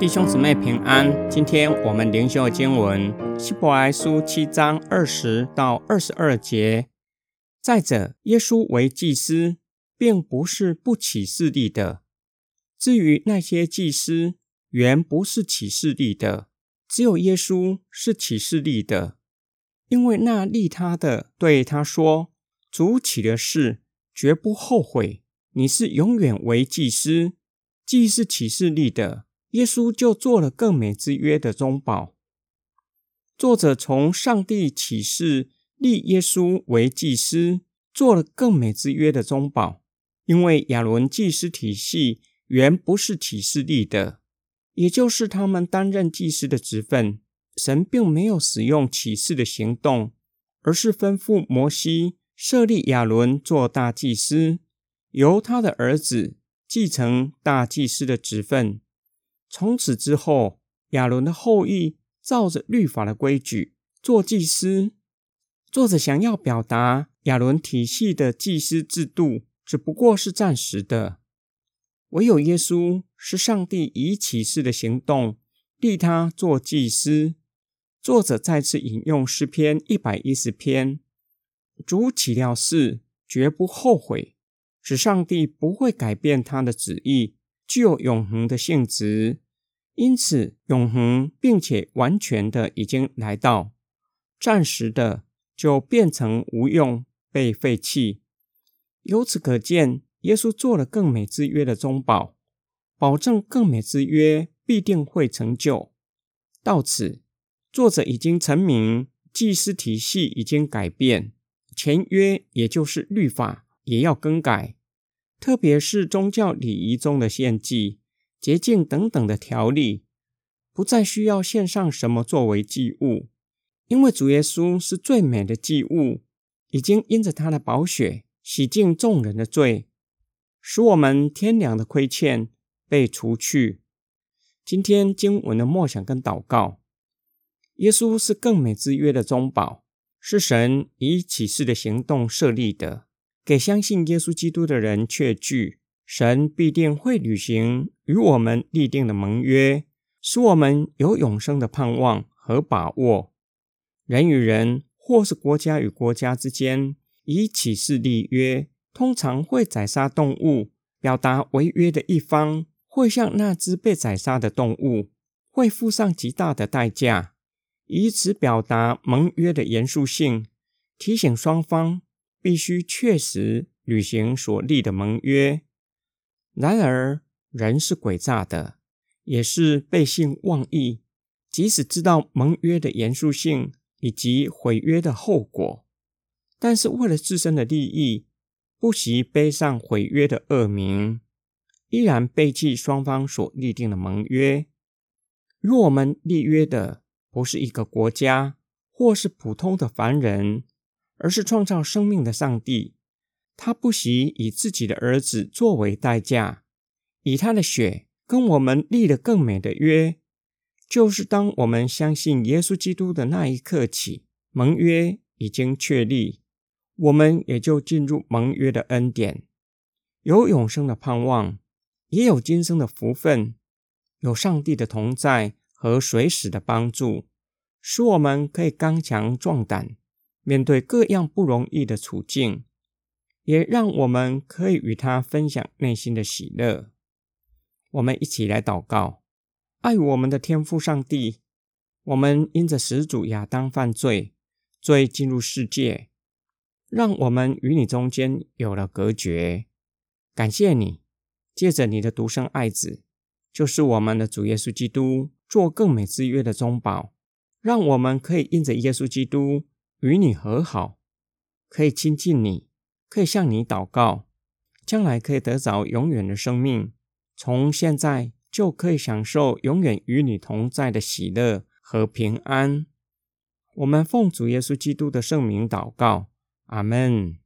弟兄姊妹平安，今天我们灵修经文希伯来书七章二十到二十二节。再者，耶稣为祭司，并不是不起势力的。至于那些祭司，原不是起势力的，只有耶稣是起势力的，因为那利他的对他说：“主起的事，绝不后悔。你是永远为祭司，既是起势力的。”耶稣就做了更美之约的中保。作者从上帝启示立耶稣为祭司，做了更美之约的中保。因为亚伦祭司体系原不是启示立的，也就是他们担任祭司的职分。神并没有使用启示的行动，而是吩咐摩西设立亚伦做大祭司，由他的儿子继承大祭司的职分。从此之后，亚伦的后裔照着律法的规矩做祭司。作者想要表达，亚伦体系的祭司制度只不过是暂时的，唯有耶稣是上帝以启示的行动立他做祭司。作者再次引用诗篇一百一十篇：“主起料事，绝不后悔。”使上帝不会改变他的旨意。具有永恒的性质，因此永恒并且完全的已经来到，暂时的就变成无用，被废弃。由此可见，耶稣做了更美之约的中保，保证更美之约必定会成就。到此，作者已经成名，祭司体系已经改变，前约也就是律法也要更改。特别是宗教礼仪中的献祭、洁净等等的条例，不再需要献上什么作为祭物，因为主耶稣是最美的祭物，已经因着他的宝血洗净众人的罪，使我们天良的亏欠被除去。今天经文的默想跟祷告，耶稣是更美之约的中保，是神以启示的行动设立的。给相信耶稣基督的人确据，神必定会履行与我们立定的盟约，使我们有永生的盼望和把握。人与人或是国家与国家之间以启示立约，通常会宰杀动物，表达违约的一方会向那只被宰杀的动物会付上极大的代价，以此表达盟约的严肃性，提醒双方。必须确实履行所立的盟约。然而，人是诡诈的，也是背信忘义。即使知道盟约的严肃性以及毁约的后果，但是为了自身的利益，不惜背上毁约的恶名，依然背弃双方所立定的盟约。若我们立约的不是一个国家，或是普通的凡人。而是创造生命的上帝，他不惜以自己的儿子作为代价，以他的血跟我们立了更美的约。就是当我们相信耶稣基督的那一刻起，盟约已经确立，我们也就进入盟约的恩典，有永生的盼望，也有今生的福分，有上帝的同在和随时的帮助，使我们可以刚强壮胆。面对各样不容易的处境，也让我们可以与他分享内心的喜乐。我们一起来祷告：爱我们的天父上帝，我们因着始祖亚当犯罪，罪进入世界，让我们与你中间有了隔绝。感谢你，借着你的独生爱子，就是我们的主耶稣基督，做更美之约的中保，让我们可以因着耶稣基督。与你和好，可以亲近你，可以向你祷告，将来可以得着永远的生命。从现在就可以享受永远与你同在的喜乐和平安。我们奉主耶稣基督的圣名祷告，阿门。